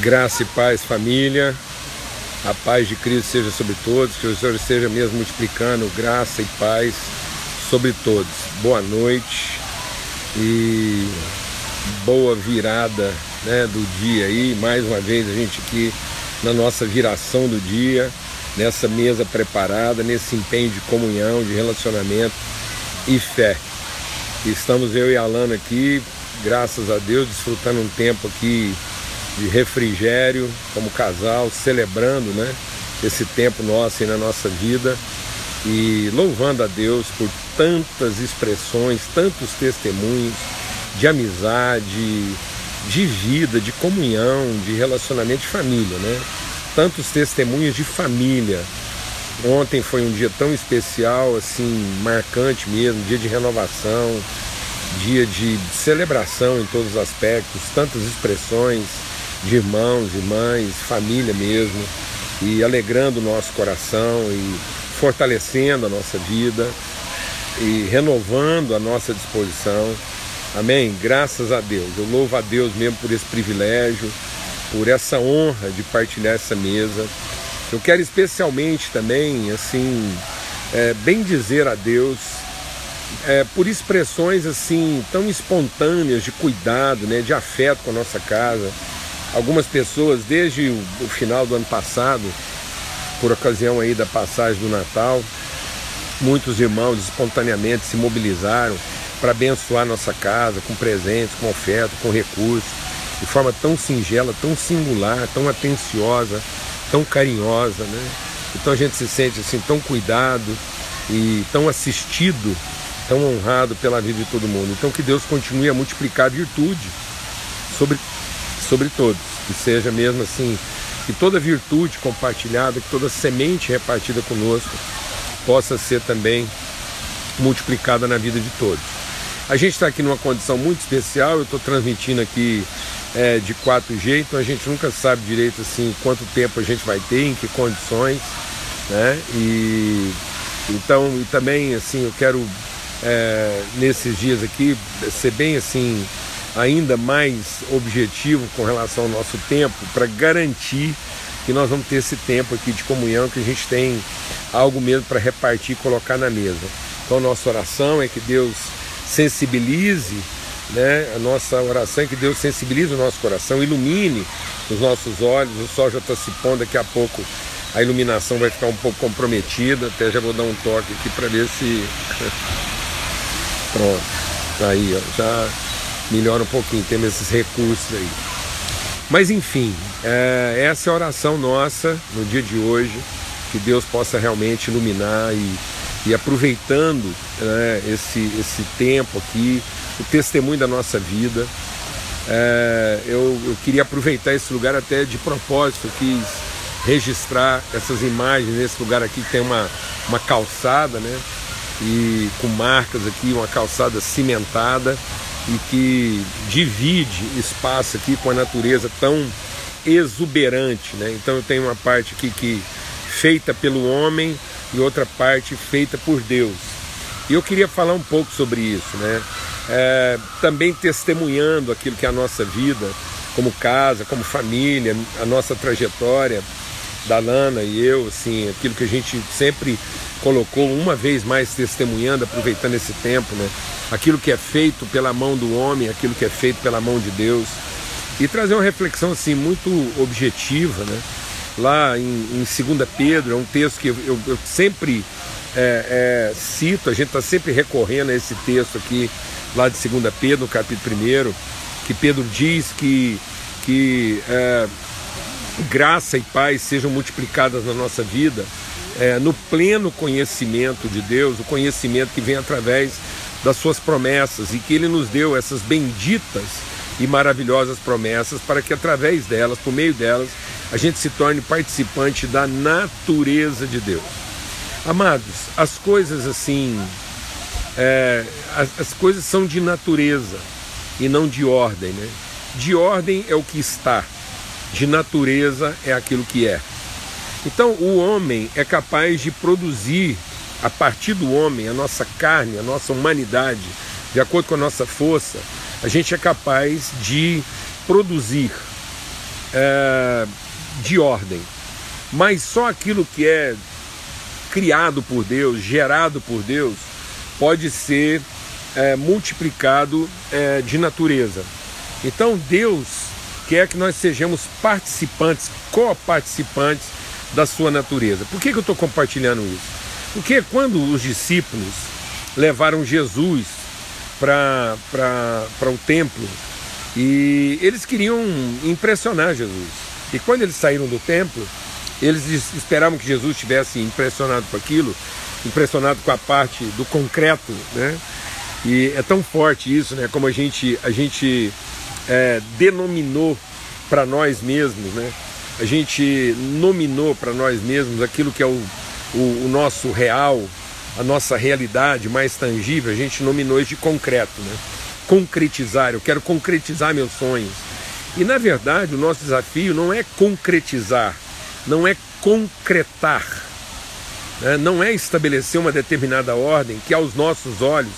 Graça e paz, família. A paz de Cristo seja sobre todos, que o Senhor esteja mesmo multiplicando graça e paz sobre todos. Boa noite e boa virada né, do dia aí. Mais uma vez a gente aqui na nossa viração do dia, nessa mesa preparada, nesse empenho de comunhão, de relacionamento e fé. Estamos eu e Alana aqui, graças a Deus, desfrutando um tempo aqui de refrigério como casal, celebrando né, esse tempo nosso aí na nossa vida e louvando a Deus por tantas expressões, tantos testemunhos de amizade, de vida, de comunhão, de relacionamento de família, né? Tantos testemunhos de família. Ontem foi um dia tão especial, assim, marcante mesmo, dia de renovação, dia de celebração em todos os aspectos, tantas expressões de irmãos, irmãs, família mesmo, e alegrando o nosso coração e fortalecendo a nossa vida e renovando a nossa disposição. Amém? Graças a Deus. Eu louvo a Deus mesmo por esse privilégio, por essa honra de partilhar essa mesa. Eu quero especialmente também, assim, é, bem dizer a Deus é, por expressões assim tão espontâneas de cuidado, né, de afeto com a nossa casa algumas pessoas desde o, final do ano passado, por ocasião aí da passagem do Natal, muitos irmãos espontaneamente se mobilizaram para abençoar nossa casa com presentes, com oferta, com recursos, de forma tão singela, tão singular, tão atenciosa, tão carinhosa, né? Então a gente se sente assim tão cuidado e tão assistido, tão honrado pela vida de todo mundo. Então que Deus continue a multiplicar a virtude sobre sobre todos, que seja mesmo assim, que toda virtude compartilhada, que toda semente repartida conosco possa ser também multiplicada na vida de todos. A gente está aqui numa condição muito especial, eu estou transmitindo aqui é, de quatro jeitos, a gente nunca sabe direito assim quanto tempo a gente vai ter, em que condições, né? E então e também assim eu quero é, nesses dias aqui ser bem assim ainda mais objetivo com relação ao nosso tempo para garantir que nós vamos ter esse tempo aqui de comunhão, que a gente tem algo mesmo para repartir e colocar na mesa. Então, nossa oração é que Deus sensibilize, né? A nossa oração é que Deus sensibilize o nosso coração, ilumine os nossos olhos. O sol já está se pondo, daqui a pouco a iluminação vai ficar um pouco comprometida. Até já vou dar um toque aqui para ver se. Pronto, tá aí, ó, já melhora um pouquinho, temos esses recursos aí. Mas enfim, é, essa é a oração nossa no dia de hoje, que Deus possa realmente iluminar e, e aproveitando né, esse, esse tempo aqui, o testemunho da nossa vida. É, eu, eu queria aproveitar esse lugar até de propósito, quis registrar essas imagens nesse lugar aqui que tem uma, uma calçada, né? E com marcas aqui, uma calçada cimentada e que divide espaço aqui com a natureza tão exuberante, né? Então eu tenho uma parte aqui que feita pelo homem e outra parte feita por Deus. E eu queria falar um pouco sobre isso, né? É, também testemunhando aquilo que é a nossa vida, como casa, como família, a nossa trajetória da Lana e eu, assim, aquilo que a gente sempre colocou uma vez mais testemunhando, aproveitando esse tempo, né? Aquilo que é feito pela mão do homem, aquilo que é feito pela mão de Deus. E trazer uma reflexão assim muito objetiva, né? Lá em, em 2 Pedro, é um texto que eu, eu, sempre é, é, cito, a gente está sempre recorrendo a esse texto aqui, lá de 2 Pedro, no capítulo 1, que Pedro diz que, que é, graça e paz sejam multiplicadas na nossa vida é, no pleno conhecimento de Deus, o conhecimento que vem através das suas promessas e que Ele nos deu essas benditas e maravilhosas promessas para que através delas, por meio delas, a gente se torne participante da natureza de Deus. Amados, as coisas assim, é, as, as coisas são de natureza e não de ordem, né? De ordem é o que está, de natureza é aquilo que é. Então, o homem é capaz de produzir, a partir do homem, a nossa carne, a nossa humanidade, de acordo com a nossa força, a gente é capaz de produzir é, de ordem, mas só aquilo que é criado por Deus, gerado por Deus, pode ser é, multiplicado é, de natureza. Então Deus quer que nós sejamos participantes, co-participantes da sua natureza. Por que, que eu estou compartilhando isso? Porque quando os discípulos levaram Jesus para o templo e eles queriam impressionar Jesus. E quando eles saíram do templo, eles esperavam que Jesus estivesse impressionado com aquilo, impressionado com a parte do concreto, né? E é tão forte isso, né? Como a gente, a gente é, denominou para nós mesmos, né? A gente nominou para nós mesmos aquilo que é o, o, o, nosso real, a nossa realidade mais tangível, a gente nominou isso de concreto, né? Concretizar, eu quero concretizar meus sonhos. E na verdade o nosso desafio não é concretizar, não é concretar, né? não é estabelecer uma determinada ordem que aos nossos olhos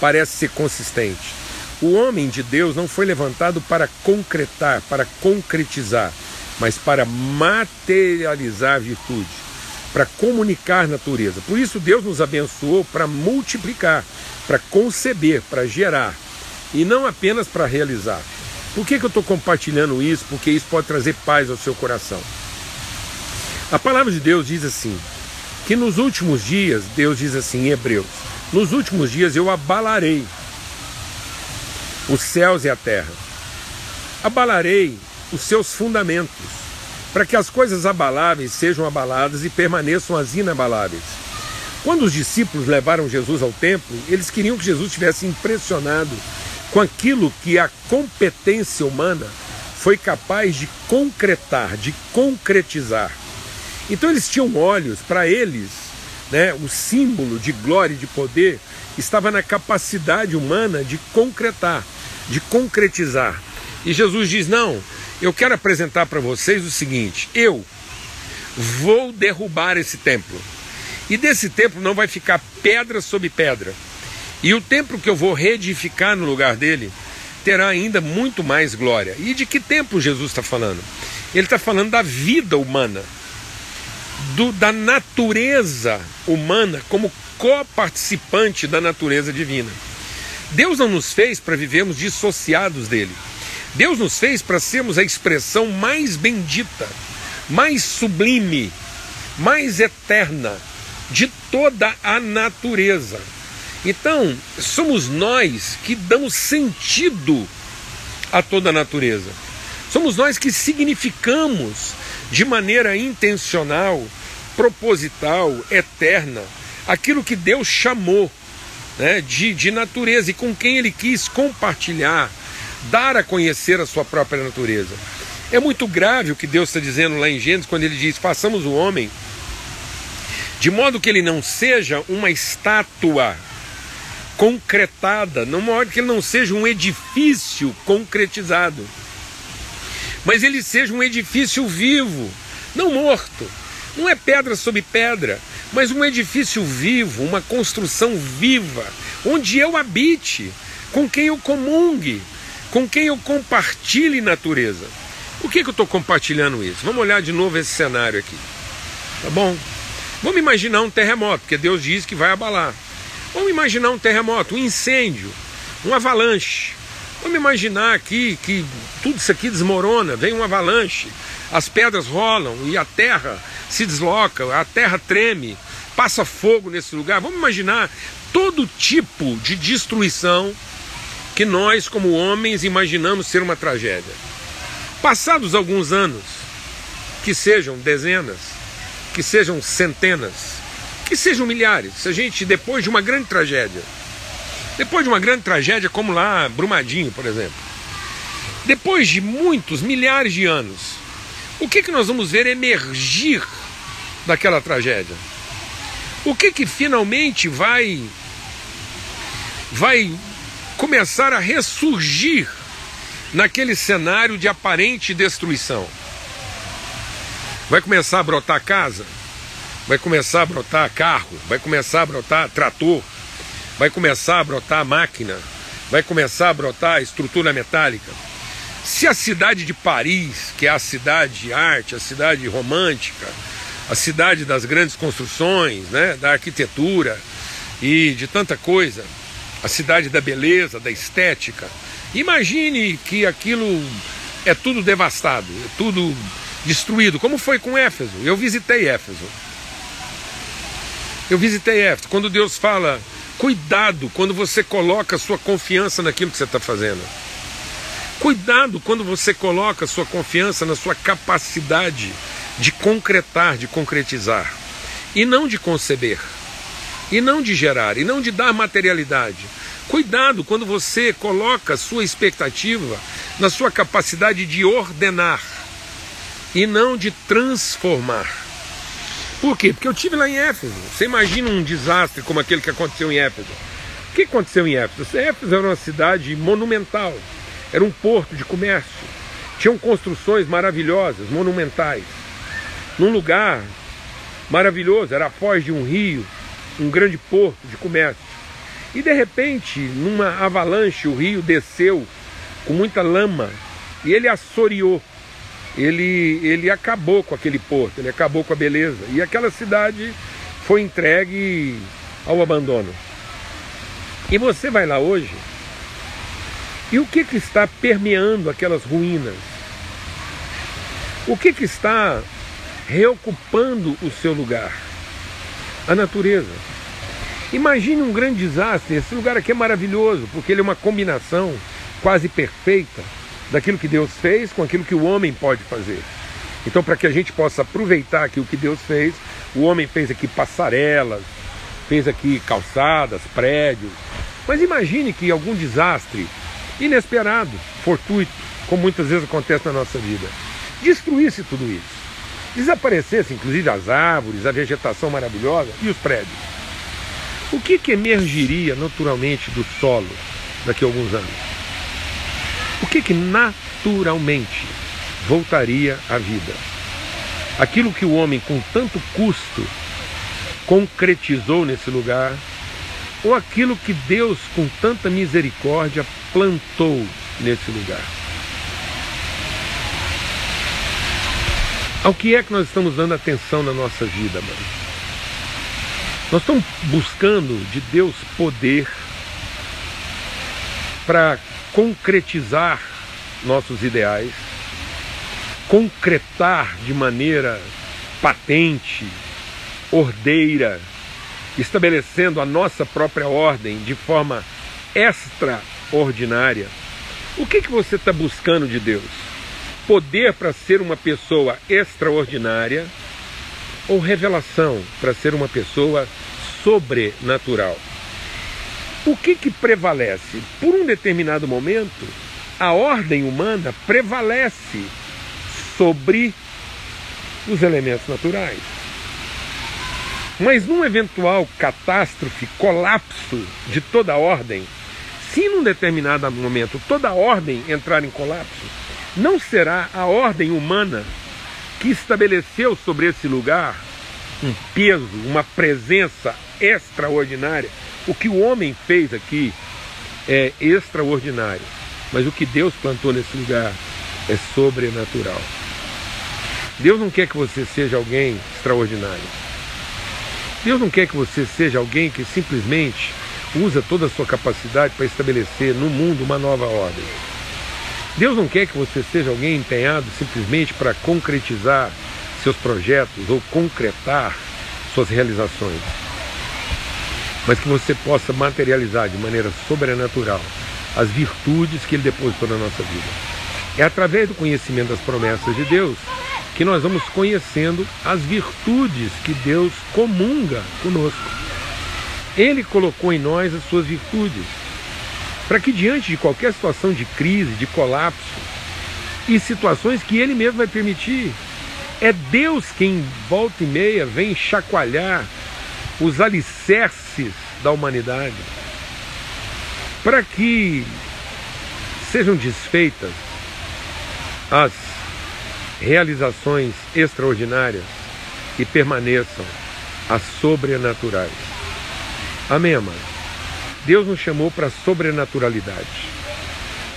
parece ser consistente. O homem de Deus não foi levantado para concretar, para concretizar, mas para materializar a virtude, para comunicar natureza. Por isso Deus nos abençoou para multiplicar, para conceber, para gerar, e não apenas para realizar. Por que, que eu estou compartilhando isso? Porque isso pode trazer paz ao seu coração. A palavra de Deus diz assim: que nos últimos dias, Deus diz assim em Hebreus, nos últimos dias eu abalarei os céus e a terra, abalarei os seus fundamentos, para que as coisas abaláveis sejam abaladas e permaneçam as inabaláveis. Quando os discípulos levaram Jesus ao templo, eles queriam que Jesus tivesse impressionado com aquilo que a competência humana foi capaz de concretar, de concretizar. Então eles tinham olhos, para eles, né, o símbolo de glória e de poder estava na capacidade humana de concretar, de concretizar. E Jesus diz: Não, eu quero apresentar para vocês o seguinte: eu vou derrubar esse templo. E desse templo não vai ficar pedra sobre pedra. E o templo que eu vou reedificar no lugar dele terá ainda muito mais glória. E de que templo Jesus está falando? Ele está falando da vida humana do, da natureza humana como coparticipante da natureza divina. Deus não nos fez para vivermos dissociados dele. Deus nos fez para sermos a expressão mais bendita, mais sublime, mais eterna de toda a natureza. Então, somos nós que damos sentido a toda a natureza. Somos nós que significamos de maneira intencional, proposital, eterna, aquilo que Deus chamou né, de, de natureza e com quem Ele quis compartilhar, dar a conhecer a sua própria natureza. É muito grave o que Deus está dizendo lá em Gênesis, quando Ele diz: façamos o homem de modo que ele não seja uma estátua concretada, de modo que ele não seja um edifício concretizado mas ele seja um edifício vivo, não morto. Não é pedra sobre pedra, mas um edifício vivo, uma construção viva, onde eu habite, com quem eu comungue, com quem eu compartilhe natureza. Por que, que eu estou compartilhando isso? Vamos olhar de novo esse cenário aqui. Tá bom? Vamos imaginar um terremoto, porque Deus diz que vai abalar. Vamos imaginar um terremoto, um incêndio, um avalanche. Vamos imaginar aqui que tudo isso aqui desmorona, vem uma avalanche, as pedras rolam e a terra se desloca, a terra treme, passa fogo nesse lugar. Vamos imaginar todo tipo de destruição que nós, como homens, imaginamos ser uma tragédia. Passados alguns anos, que sejam dezenas, que sejam centenas, que sejam milhares, se a gente, depois de uma grande tragédia, depois de uma grande tragédia, como lá Brumadinho, por exemplo. Depois de muitos, milhares de anos, o que, que nós vamos ver emergir daquela tragédia? O que que finalmente vai vai começar a ressurgir naquele cenário de aparente destruição? Vai começar a brotar casa? Vai começar a brotar carro? Vai começar a brotar trator? vai começar a brotar máquina, vai começar a brotar estrutura metálica. Se a cidade de Paris, que é a cidade de arte, a cidade romântica, a cidade das grandes construções, né, da arquitetura e de tanta coisa, a cidade da beleza, da estética, imagine que aquilo é tudo devastado, é tudo destruído, como foi com Éfeso. Eu visitei Éfeso. Eu visitei Éfeso. Quando Deus fala, cuidado quando você coloca sua confiança naquilo que você está fazendo. Cuidado quando você coloca sua confiança na sua capacidade de concretar, de concretizar, e não de conceber, e não de gerar, e não de dar materialidade. Cuidado quando você coloca sua expectativa na sua capacidade de ordenar e não de transformar. Por quê? Porque eu tive lá em Éfeso. Você imagina um desastre como aquele que aconteceu em Éfeso. O que aconteceu em Éfeso? Éfeso era uma cidade monumental, era um porto de comércio. Tinham construções maravilhosas, monumentais. Num lugar maravilhoso, era a foz de um rio, um grande porto de comércio. E de repente, numa avalanche, o rio desceu com muita lama e ele assoreou ele, ele acabou com aquele porto, ele acabou com a beleza. E aquela cidade foi entregue ao abandono. E você vai lá hoje, e o que, que está permeando aquelas ruínas? O que, que está reocupando o seu lugar? A natureza. Imagine um grande desastre. Esse lugar aqui é maravilhoso, porque ele é uma combinação quase perfeita daquilo que Deus fez com aquilo que o homem pode fazer. Então, para que a gente possa aproveitar aqui o que Deus fez, o homem fez aqui passarelas, fez aqui calçadas, prédios. Mas imagine que algum desastre inesperado, fortuito, como muitas vezes acontece na nossa vida, destruísse tudo isso. Desaparecesse, inclusive, as árvores, a vegetação maravilhosa e os prédios. O que, que emergiria naturalmente do solo daqui a alguns anos? o que, que naturalmente voltaria à vida? Aquilo que o homem, com tanto custo, concretizou nesse lugar, ou aquilo que Deus, com tanta misericórdia, plantou nesse lugar? Ao que é que nós estamos dando atenção na nossa vida, mano? Nós estamos buscando de Deus poder para concretizar nossos ideais, concretar de maneira patente, ordeira, estabelecendo a nossa própria ordem de forma extraordinária. O que, que você está buscando de Deus? Poder para ser uma pessoa extraordinária ou revelação para ser uma pessoa sobrenatural? O que, que prevalece? Por um determinado momento, a ordem humana prevalece sobre os elementos naturais. Mas num eventual catástrofe, colapso de toda a ordem, se num determinado momento toda a ordem entrar em colapso, não será a ordem humana que estabeleceu sobre esse lugar um peso, uma presença extraordinária o que o homem fez aqui é extraordinário, mas o que Deus plantou nesse lugar é sobrenatural. Deus não quer que você seja alguém extraordinário. Deus não quer que você seja alguém que simplesmente usa toda a sua capacidade para estabelecer no mundo uma nova ordem. Deus não quer que você seja alguém empenhado simplesmente para concretizar seus projetos ou concretar suas realizações mas que você possa materializar de maneira sobrenatural as virtudes que Ele depositou na nossa vida. É através do conhecimento das promessas de Deus que nós vamos conhecendo as virtudes que Deus comunga conosco. Ele colocou em nós as suas virtudes, para que diante de qualquer situação de crise, de colapso e situações que Ele mesmo vai permitir, é Deus quem volta e meia vem chacoalhar os alicerces da humanidade, para que sejam desfeitas as realizações extraordinárias e permaneçam as sobrenaturais. Amém, amado? Deus nos chamou para a sobrenaturalidade.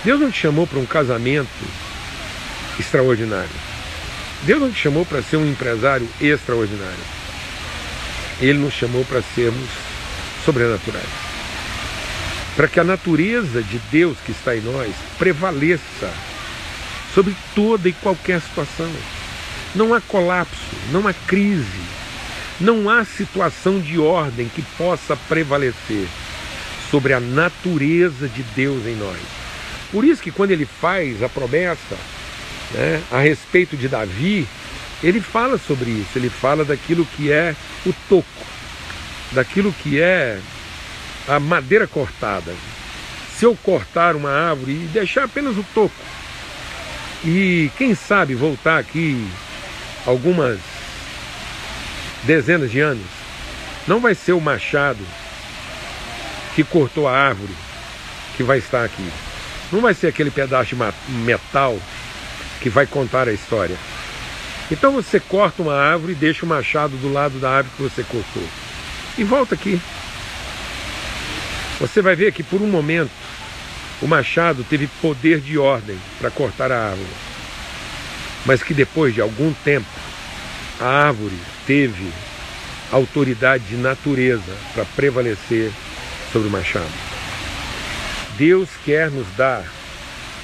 Deus não te chamou para um casamento extraordinário. Deus não te chamou para ser um empresário extraordinário. Ele nos chamou para sermos sobrenaturais. Para que a natureza de Deus que está em nós prevaleça sobre toda e qualquer situação. Não há colapso, não há crise, não há situação de ordem que possa prevalecer sobre a natureza de Deus em nós. Por isso que quando ele faz a promessa né, a respeito de Davi, ele fala sobre isso, ele fala daquilo que é o toco, daquilo que é a madeira cortada. Se eu cortar uma árvore e deixar apenas o toco, e quem sabe voltar aqui algumas dezenas de anos, não vai ser o machado que cortou a árvore que vai estar aqui. Não vai ser aquele pedaço de metal que vai contar a história. Então você corta uma árvore e deixa o machado do lado da árvore que você cortou. E volta aqui. Você vai ver que por um momento o machado teve poder de ordem para cortar a árvore. Mas que depois de algum tempo a árvore teve autoridade de natureza para prevalecer sobre o machado. Deus quer nos dar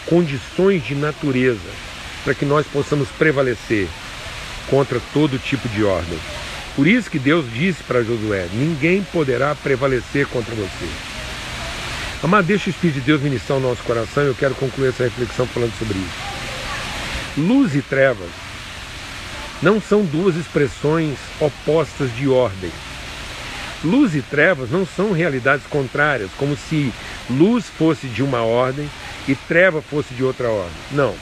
condições de natureza para que nós possamos prevalecer contra todo tipo de ordem. Por isso que Deus disse para Josué: ninguém poderá prevalecer contra você. Amado, deixa o Espírito de Deus ministrar o nosso coração. Eu quero concluir essa reflexão falando sobre isso. Luz e trevas não são duas expressões opostas de ordem. Luz e trevas não são realidades contrárias, como se luz fosse de uma ordem e treva fosse de outra ordem. Não.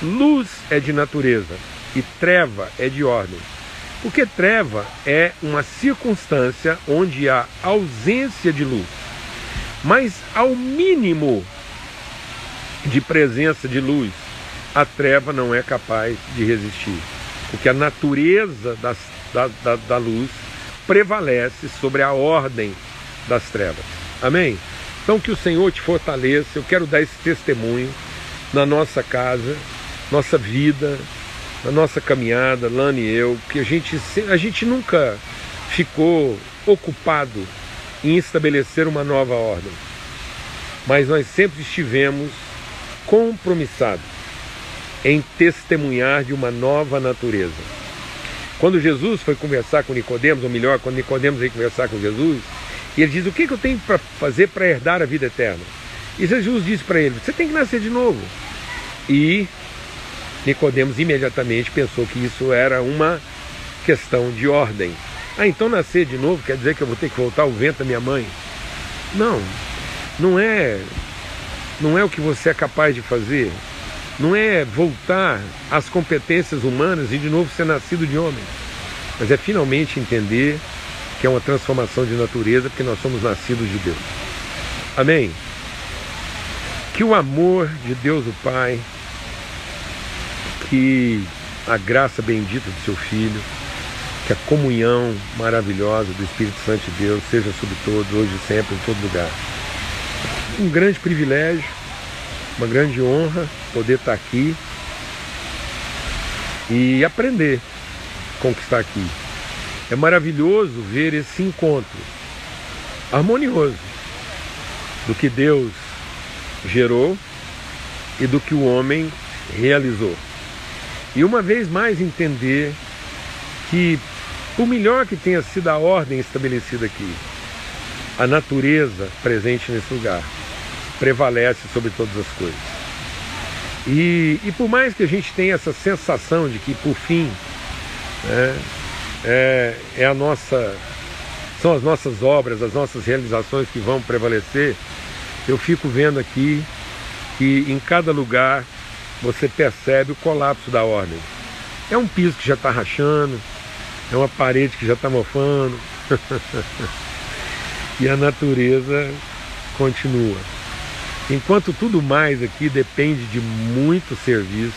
Luz é de natureza, e treva é de ordem. Porque treva é uma circunstância onde há ausência de luz. Mas ao mínimo de presença de luz, a treva não é capaz de resistir. Porque a natureza das, da, da, da luz prevalece sobre a ordem das trevas. Amém? Então que o Senhor te fortaleça. Eu quero dar esse testemunho na nossa casa, nossa vida, na nossa caminhada, Lani e eu, que a gente, a gente nunca ficou ocupado em estabelecer uma nova ordem, mas nós sempre estivemos compromissados em testemunhar de uma nova natureza. Quando Jesus foi conversar com Nicodemos, ou melhor, quando Nicodemos veio conversar com Jesus, ele diz: "O que, que eu tenho para fazer para herdar a vida eterna?" E Jesus disse para ele: "Você tem que nascer de novo." E Nicodemos imediatamente pensou que isso era uma questão de ordem. Ah, então nascer de novo quer dizer que eu vou ter que voltar ao vento da minha mãe? Não, não é, não é o que você é capaz de fazer. Não é voltar às competências humanas e de novo ser nascido de homem. Mas é finalmente entender que é uma transformação de natureza, porque nós somos nascidos de Deus. Amém? Que o amor de Deus o Pai que a graça bendita do seu Filho, que a comunhão maravilhosa do Espírito Santo de Deus seja sobre todos, hoje e sempre, em todo lugar. Um grande privilégio, uma grande honra poder estar aqui e aprender com o que está aqui. É maravilhoso ver esse encontro harmonioso do que Deus gerou e do que o homem realizou. E uma vez mais entender que, por melhor que tenha sido a ordem estabelecida aqui, a natureza presente nesse lugar prevalece sobre todas as coisas. E, e por mais que a gente tenha essa sensação de que, por fim, né, é, é a nossa, são as nossas obras, as nossas realizações que vão prevalecer, eu fico vendo aqui que em cada lugar você percebe o colapso da ordem. É um piso que já está rachando, é uma parede que já está mofando. e a natureza continua. Enquanto tudo mais aqui depende de muito serviço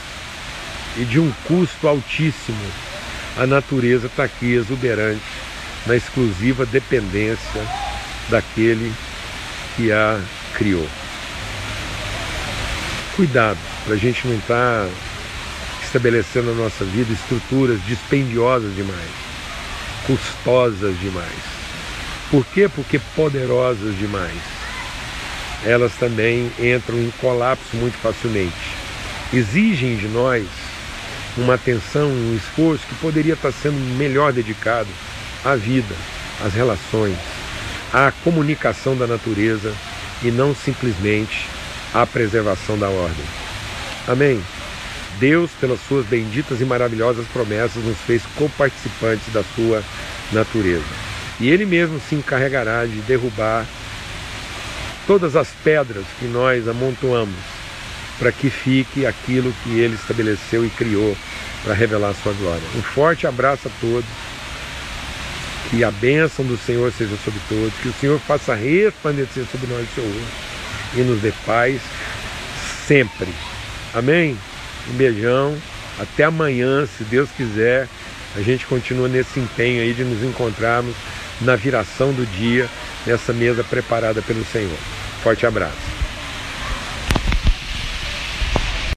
e de um custo altíssimo, a natureza está aqui exuberante, na exclusiva dependência daquele que a criou. cuidado para a gente não estar tá estabelecendo na nossa vida estruturas dispendiosas demais, custosas demais. Por quê? Porque poderosas demais. Elas também entram em colapso muito facilmente. Exigem de nós uma atenção, um esforço que poderia estar sendo melhor dedicado à vida, às relações, à comunicação da natureza e não simplesmente à preservação da ordem. Amém? Deus, pelas suas benditas e maravilhosas promessas, nos fez coparticipantes da sua natureza. E Ele mesmo se encarregará de derrubar todas as pedras que nós amontoamos para que fique aquilo que Ele estabeleceu e criou para revelar a sua glória. Um forte abraço a todos. Que a bênção do Senhor seja sobre todos, que o Senhor faça resplandecer sobre nós o seu rosto e nos dê paz sempre. Amém? Um beijão. Até amanhã, se Deus quiser. A gente continua nesse empenho aí de nos encontrarmos na viração do dia, nessa mesa preparada pelo Senhor. Forte abraço.